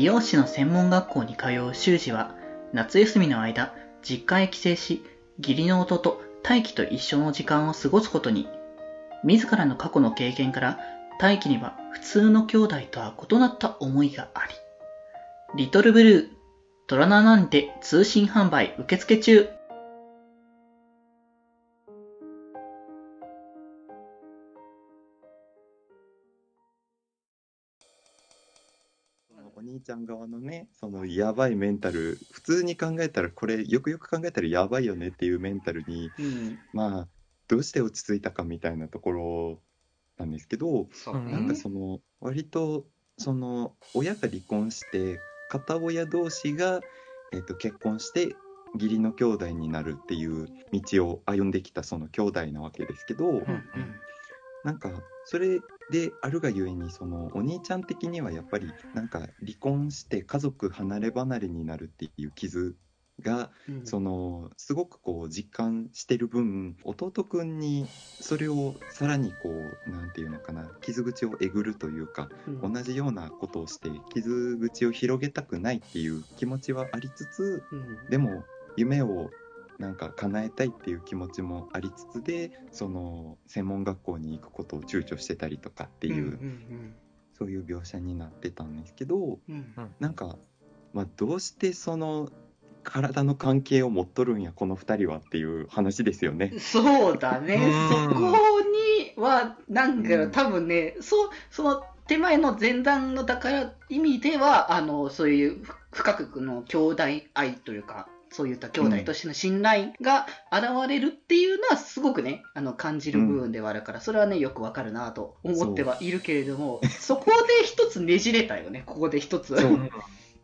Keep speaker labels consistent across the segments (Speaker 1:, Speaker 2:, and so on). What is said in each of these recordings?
Speaker 1: 美容師の専門学校に通う修士は、夏休みの間、実家へ帰省し、義理の弟、大輝と一緒の時間を過ごすことに。自らの過去の経験から、大輝には普通の兄弟とは異なった思いがあり。リトルブルー、トラナなんて通信販売受付中。
Speaker 2: ちゃん側のね、そのやばいメンタル、普通に考えたら、これ、よくよく考えたらやばいよねっていうメンタルに、
Speaker 1: うん。
Speaker 2: まあ、どうして落ち着いたかみたいなところなんですけど、
Speaker 1: そう
Speaker 3: うん
Speaker 2: なんかその、割と、その、親が離婚して、片親同士が、えっと、結婚して、義理の兄弟になるっていう道を歩んできたその兄弟なわけですけど、
Speaker 1: うん
Speaker 2: なんかそれであるがゆえにそのお兄ちゃん的にはやっぱりなんか離婚して家族離れ離れになるっていう傷が
Speaker 1: うん。
Speaker 2: そのすごくこう実感してる分弟くんにそれをさらにこうなんていうのかな傷口をえぐるというか
Speaker 1: うん
Speaker 2: 同じようなことをして傷口を広げたくないっていう気持ちはありつつ
Speaker 1: うん
Speaker 2: でも夢をなんか叶えたいっていう気持ちもありつつでその専門学校に行くことを躊躇してたりとかっていう、
Speaker 1: うん
Speaker 2: そういう描写になってたんですけど
Speaker 1: うん。うん
Speaker 2: なんか、まあ、どうしてその体の関係を持っとるんやこの2人はっていう話ですよね。
Speaker 1: そうだね、
Speaker 3: うん。
Speaker 1: そこには、なんか、
Speaker 2: うん。
Speaker 1: 多分ね、そう、その手前の前段のだから意味では、あの、そういうふ深くの兄弟愛というか、そういった兄弟としての信頼が現れるっていうのはすごくね、あの、感じる部分ではあるから、それはね、よくわかるなと思ってはいるけれども、そこで一つねじれたよね、ここで一つ。
Speaker 2: そう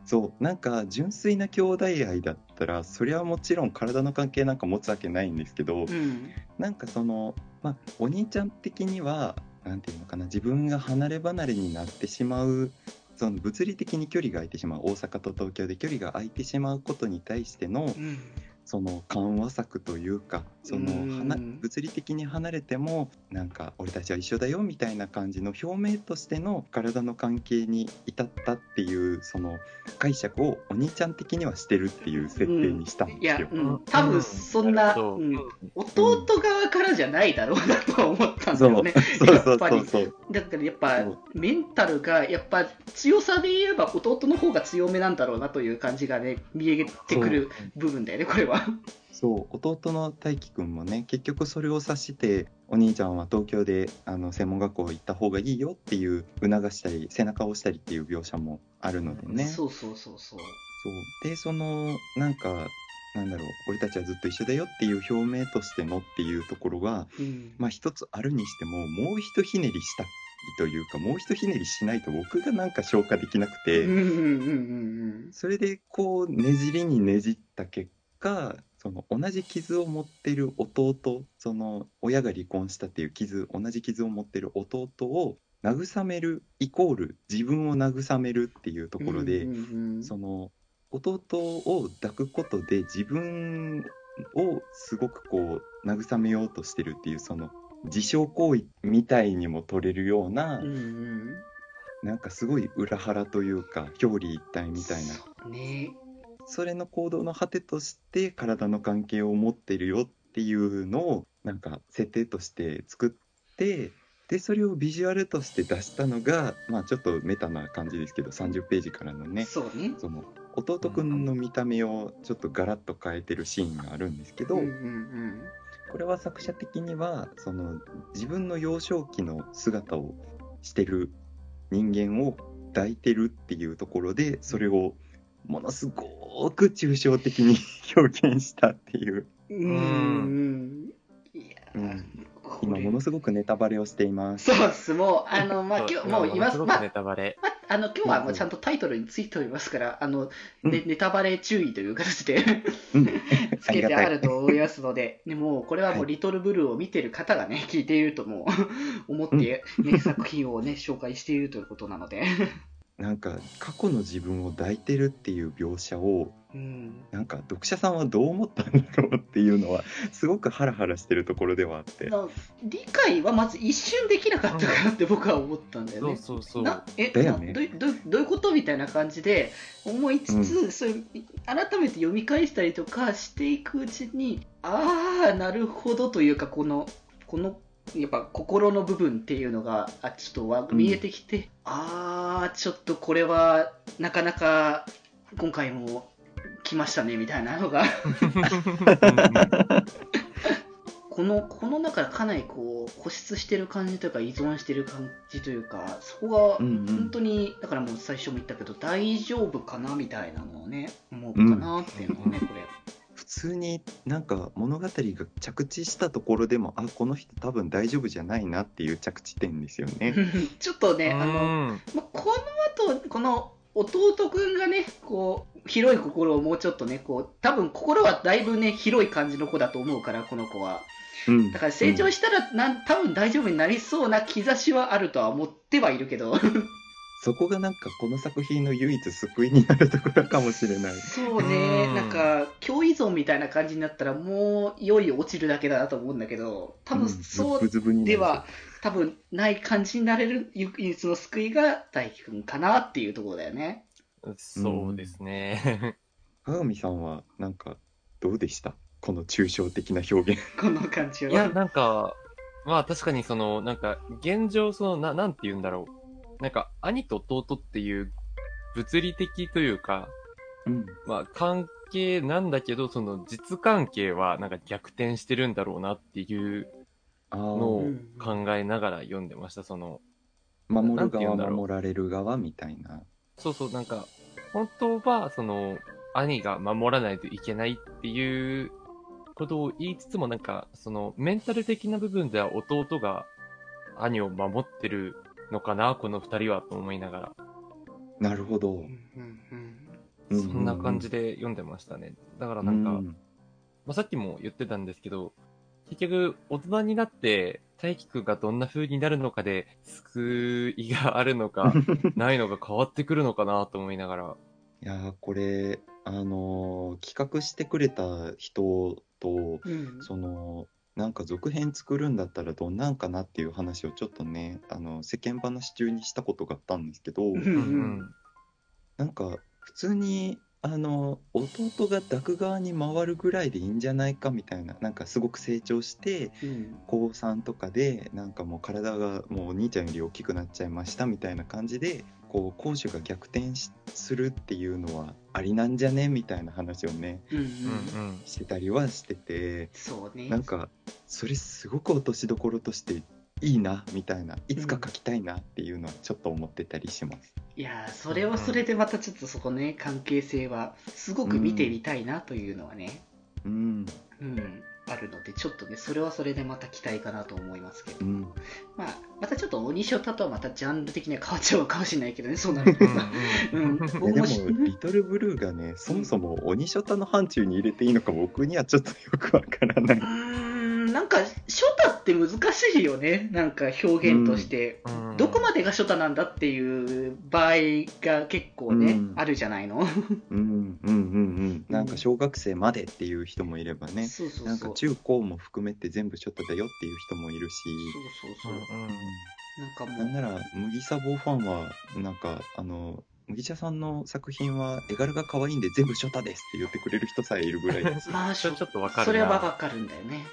Speaker 2: そうなんか純粋な兄弟愛だったらそれはもちろん体の関係なんか持つわけないんですけど、
Speaker 1: うん。
Speaker 2: なんかその、まあ、お兄ちゃん的には、なんていうのかな、自分が離れ離れになってしまう、その物理的に距離が空いてしまう、大阪と東京で距離が空いてしまうことに対しての、
Speaker 1: うん。
Speaker 2: その緩和策というか、その、物理的に離れても、なんか、俺たちは一緒だよみたいな感じの表明としての体の関係に至ったっていう、その解釈をお兄ちゃん的にはしてるっていう設定にしたん
Speaker 1: い
Speaker 2: ですよ。、
Speaker 1: やうん、多分そんな、
Speaker 3: そう
Speaker 1: うん、弟側からじゃないだろうなとは思ったんだ
Speaker 2: そう。
Speaker 1: よね。
Speaker 2: そう。そう。
Speaker 1: やっぱり。
Speaker 2: そう。そう。
Speaker 1: だからやっぱメンタルがやっぱ強さで言えば弟の方が強めなんだろうなという感じがね見えてくる部分だよねこれは。
Speaker 2: そう弟の大輝くんもね結局それを察してお兄ちゃんは東京であの専門学校行った方がいいよっていう促したり背中を押したりっていう描写もあるのでね。そう
Speaker 1: そうそうそう。そう。
Speaker 2: でそのなんかなんだろう俺たちはずっと一緒だよっていう表明としてのっていうところが
Speaker 1: うん。
Speaker 2: まあ一つあるにしてももうひとひねりしたいというかもうひとひねりしないと僕がなんか消化できなくて、それでこうねじりにねじった結果その同じ傷を持ってる弟その親が離婚したっていう傷同じ傷を持ってる弟を慰めるイコール自分を慰めるっていうところで、
Speaker 1: うんうんうん
Speaker 2: その弟を抱くことで自分をすごくこう慰めようとしてるっていうその自傷行為みたいにも取れるような、
Speaker 1: うんうん。
Speaker 2: なんかすごい裏腹というか表裏一体みたいな。
Speaker 1: ね
Speaker 2: それの行動の果てとして体の関係を持ってるよっていうのをなんか設定として作ってでそれをビジュアルとして出したのがまあちょっとメタな感じですけど30ページからのね
Speaker 1: そうね。
Speaker 2: その弟くんの見た目をちょっとガラッと変えてるシーンがあるんですけど、
Speaker 1: うんうん
Speaker 2: これは作者的にはその自分の幼少期の姿をしてる人間を抱いてるっていうところでそれをものすごく抽象的に 表現したっていう。
Speaker 1: うん。うん。
Speaker 2: 今
Speaker 1: れ。
Speaker 2: ものすごくネタバレをしています。
Speaker 1: そうっすもうあのまあ今日もう今
Speaker 3: すごく
Speaker 1: まあ
Speaker 3: ネタバレ。
Speaker 1: まあの今日はもうちゃんとタイトルについておりますから、あの
Speaker 2: うん。
Speaker 1: ねネタバレ注意という形で
Speaker 2: うん。
Speaker 1: つけてあると思いますので、でもうこれはもうリトルブルーを見てる方がね、聞いているともう思って、ね作品をね、紹介しているということなので。
Speaker 2: なんか過去の自分を抱いてるっていう描写を
Speaker 1: うん
Speaker 2: なんか読者さんはどう思ったんだろうっていうのはすごくハラハラしてるところではあって
Speaker 1: な理解はまず一瞬できなかったかなって僕は思ったんだよ
Speaker 3: そう
Speaker 1: ね。
Speaker 3: そうそう。
Speaker 1: なえ
Speaker 2: だよね
Speaker 1: などうどうどういうことみたいな感じで思いつつ、それ改めて読み返したりとかしていくうちにああなるほどというかこのこのやっぱ心の部分っていうのがあちょっとわ見えてきて、ああちょっとこれはなかなか今回も来ましたねみたいなのが。このこの中でかなりこう固執してる感じというか依存してる感じというかそこが
Speaker 2: うんうん。
Speaker 1: 本当にだからもう最初も言ったけど大丈夫かなみたいなのをね思うかなっていうのはね、これ
Speaker 2: 普通になんか物語が着地したところでもあこの人多分大丈夫じゃないなっていう着地点ですよね。
Speaker 1: ちょっとねあの、
Speaker 3: うん
Speaker 1: ま、この後この弟くんがねこう広い心をもうちょっとねこう多分心はだいぶね広い感じの子だと思うからこの子は。
Speaker 2: うん。
Speaker 1: だから成長したらなん多分大丈夫になりそうな兆しはあるとは思ってはいるけど
Speaker 2: そこがなんかこの作品の唯一救いになるところかもしれない。
Speaker 1: そうね
Speaker 3: うん
Speaker 1: なんか共依存みたいな感じになったらもういよいよ落ちるだけだなと思うんだけど多分そうでは多分ない感じになれる唯一の救いが大輝くんかなっていうところだよね
Speaker 3: そうですね。
Speaker 2: 鏡さんはなんかどうでした？この抽象的な表現。
Speaker 1: この感じは。
Speaker 3: いや、なんか、まあ確かにその、なんか、現状、その、な、なんて言うんだろう。なんか、兄と弟っていう、物理的というか、
Speaker 2: うん
Speaker 3: まあ関係なんだけど、その実関係はなんか逆転してるんだろうなっていう
Speaker 2: あ
Speaker 3: の
Speaker 2: ー
Speaker 3: を
Speaker 1: うん
Speaker 3: 考えながら読んでました。その、
Speaker 2: 守る側守られる側みたいな。
Speaker 3: そうそう、なんか、本当は、その、兄が守らないといけないっていうことを言いつつも、なんか、その、メンタル的な部分では弟が兄を守ってるのかな、この二人は、と思いながら、
Speaker 2: なるほど
Speaker 1: うん。うん
Speaker 2: うん
Speaker 3: そんな感じで読んでましたね。だからなんか、
Speaker 2: うん
Speaker 3: まあ、さっきも言ってたんですけど、結局、大人になって、大輝くんがどんな風になるのかで、救いがあるのか、ないのか変わってくるのかなと思いながら。
Speaker 2: いやーこれあのー企画してくれた人と
Speaker 1: うん
Speaker 2: そのなんか続編作るんだったらどんなんかなっていう話をちょっとねあの世間話中にしたことがあったんですけど、
Speaker 1: うん
Speaker 3: うんうん。
Speaker 2: なんか普通にあの弟が抱く側に回るぐらいでいいんじゃないかみたいななんかすごく成長して
Speaker 1: うん
Speaker 2: 高3とかでなんかもう体がもうお兄ちゃんより大きくなっちゃいましたみたいな感じでこう攻守が逆転しするっていうのはありなんじゃねみたいな話をね
Speaker 1: うんうん
Speaker 3: うんうん。
Speaker 2: してたりはしてて
Speaker 1: そうね
Speaker 2: なんかそれすごく落としどころとしていいなみたいないつか書きたいなっていうのはちょっと思ってたりします。
Speaker 1: いやーそれはそれでまたちょっとそこね関係性はすごく見てみたいなというのはね、
Speaker 2: うん。
Speaker 1: うんあるのでちょっとねそれはそれでまた期待かなと思いますけど、
Speaker 2: うん。
Speaker 1: まあ、またちょっと鬼ショタとはまたジャンル的には変わっちゃうかもしれないけどねそうなるとさ、うん。
Speaker 3: うん。
Speaker 2: で
Speaker 1: 僕も
Speaker 2: リトルブルーがね、そもそも鬼ショタの範疇に入れていいのか僕にはちょっとよくわからない。う
Speaker 1: ー。んなんかショタって難しいよね。なんか表現として、
Speaker 3: うん。
Speaker 1: どこまでがショタなんだっていう場合が結構ね、
Speaker 2: うん。
Speaker 1: あるじゃないの、
Speaker 2: うんうんうんうん。なんか小学生までっていう人もいればね、
Speaker 1: そうそうそう。
Speaker 2: なんか中高も含めて全部ショタだよっていう人もいるし、
Speaker 1: そうそうそう、
Speaker 3: うん
Speaker 1: なんかもう。
Speaker 2: なんなら麦サボファンはなんかあの麦茶さんの作品は絵柄が可愛いんで全部ショタですって言ってくれる人さえいるぐらいです。
Speaker 1: ま あ
Speaker 3: それちょっとわかるな。
Speaker 1: それはわかるんだよね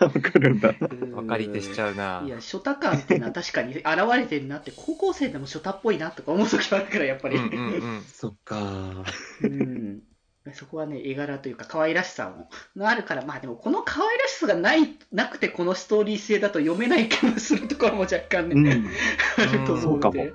Speaker 2: わかるんだ。
Speaker 3: わかり手しちゃうな。
Speaker 1: いや、ショタ感っていうのは確かに現れてるなって、高校生でもショタっぽいなとか思う時はあるから、やっぱり。
Speaker 3: うんうんうん。
Speaker 2: そっか。
Speaker 1: うんそこはね、絵柄というか、可愛らしさものあるから、まあでも、この可愛らしさがないなくて、このストーリー性だと読めない気もするところも若干ね、
Speaker 2: うん。
Speaker 1: あると思うの
Speaker 2: そう
Speaker 1: で。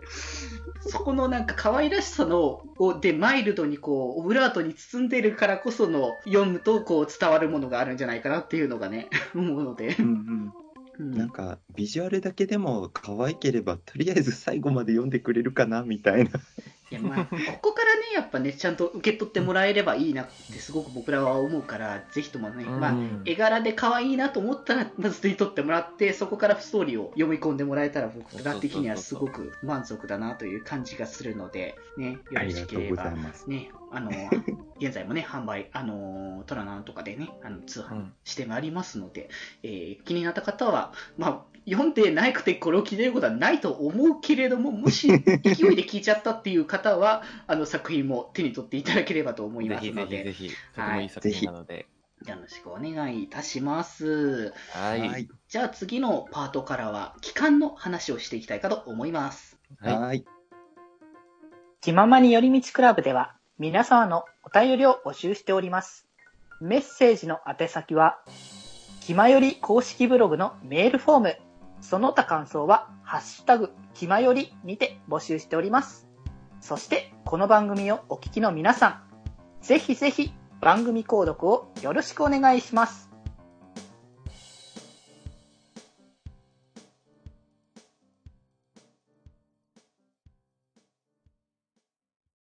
Speaker 1: そこのなんか可愛らしさのをでマイルドにこうオブラートに包んでるからこその読むとこう伝わるものがあるんじゃないかなっていうのがね 思うので
Speaker 2: う、んうん。なんかビジュアルだけでも可愛ければとりあえず最後まで読んでくれるかなみたいな。
Speaker 1: いやまあ、ここからね、やっぱね、ちゃんと受け取ってもらえればいいなってすごく僕らは思うから、ぜひともね、まあ、
Speaker 3: うん
Speaker 1: 絵柄で可愛いなと思ったら、まず手に取ってもらって、そこからストーリーを読み込んでもらえたら、僕ら的にはすごく満足だなという感じがするので、ね、よろしければ。ね、あの、現在もね、販売、あの、トラナンとかでね、あの通販
Speaker 3: うん
Speaker 1: してまいりますので、えー気になった方は、まあ、読んでなくてこれを聞いてることはないと思うけれども、もし勢いで聞いちゃったっていう方は、あの作品も手に取っていただければと思い
Speaker 3: ぜひぜ
Speaker 1: ますので、
Speaker 3: ひぜひ、とてもいい作品なので。
Speaker 1: よろしくお願いいたします。
Speaker 3: はい。
Speaker 2: はい。
Speaker 1: じゃあ次のパートからは、期間の話をしていきたいかと思います。
Speaker 3: はい。
Speaker 2: はい。
Speaker 4: 気ままに寄り道クラブでは皆様のお便りを募集しております。メッセージの宛先は、気まより公式ブログのメールフォーム、その他感想は、ハッシュタグ、気まよりにて募集しております。そして、この番組をお聞きの皆さん、ぜひぜひ番組購読をよろしくお願いします。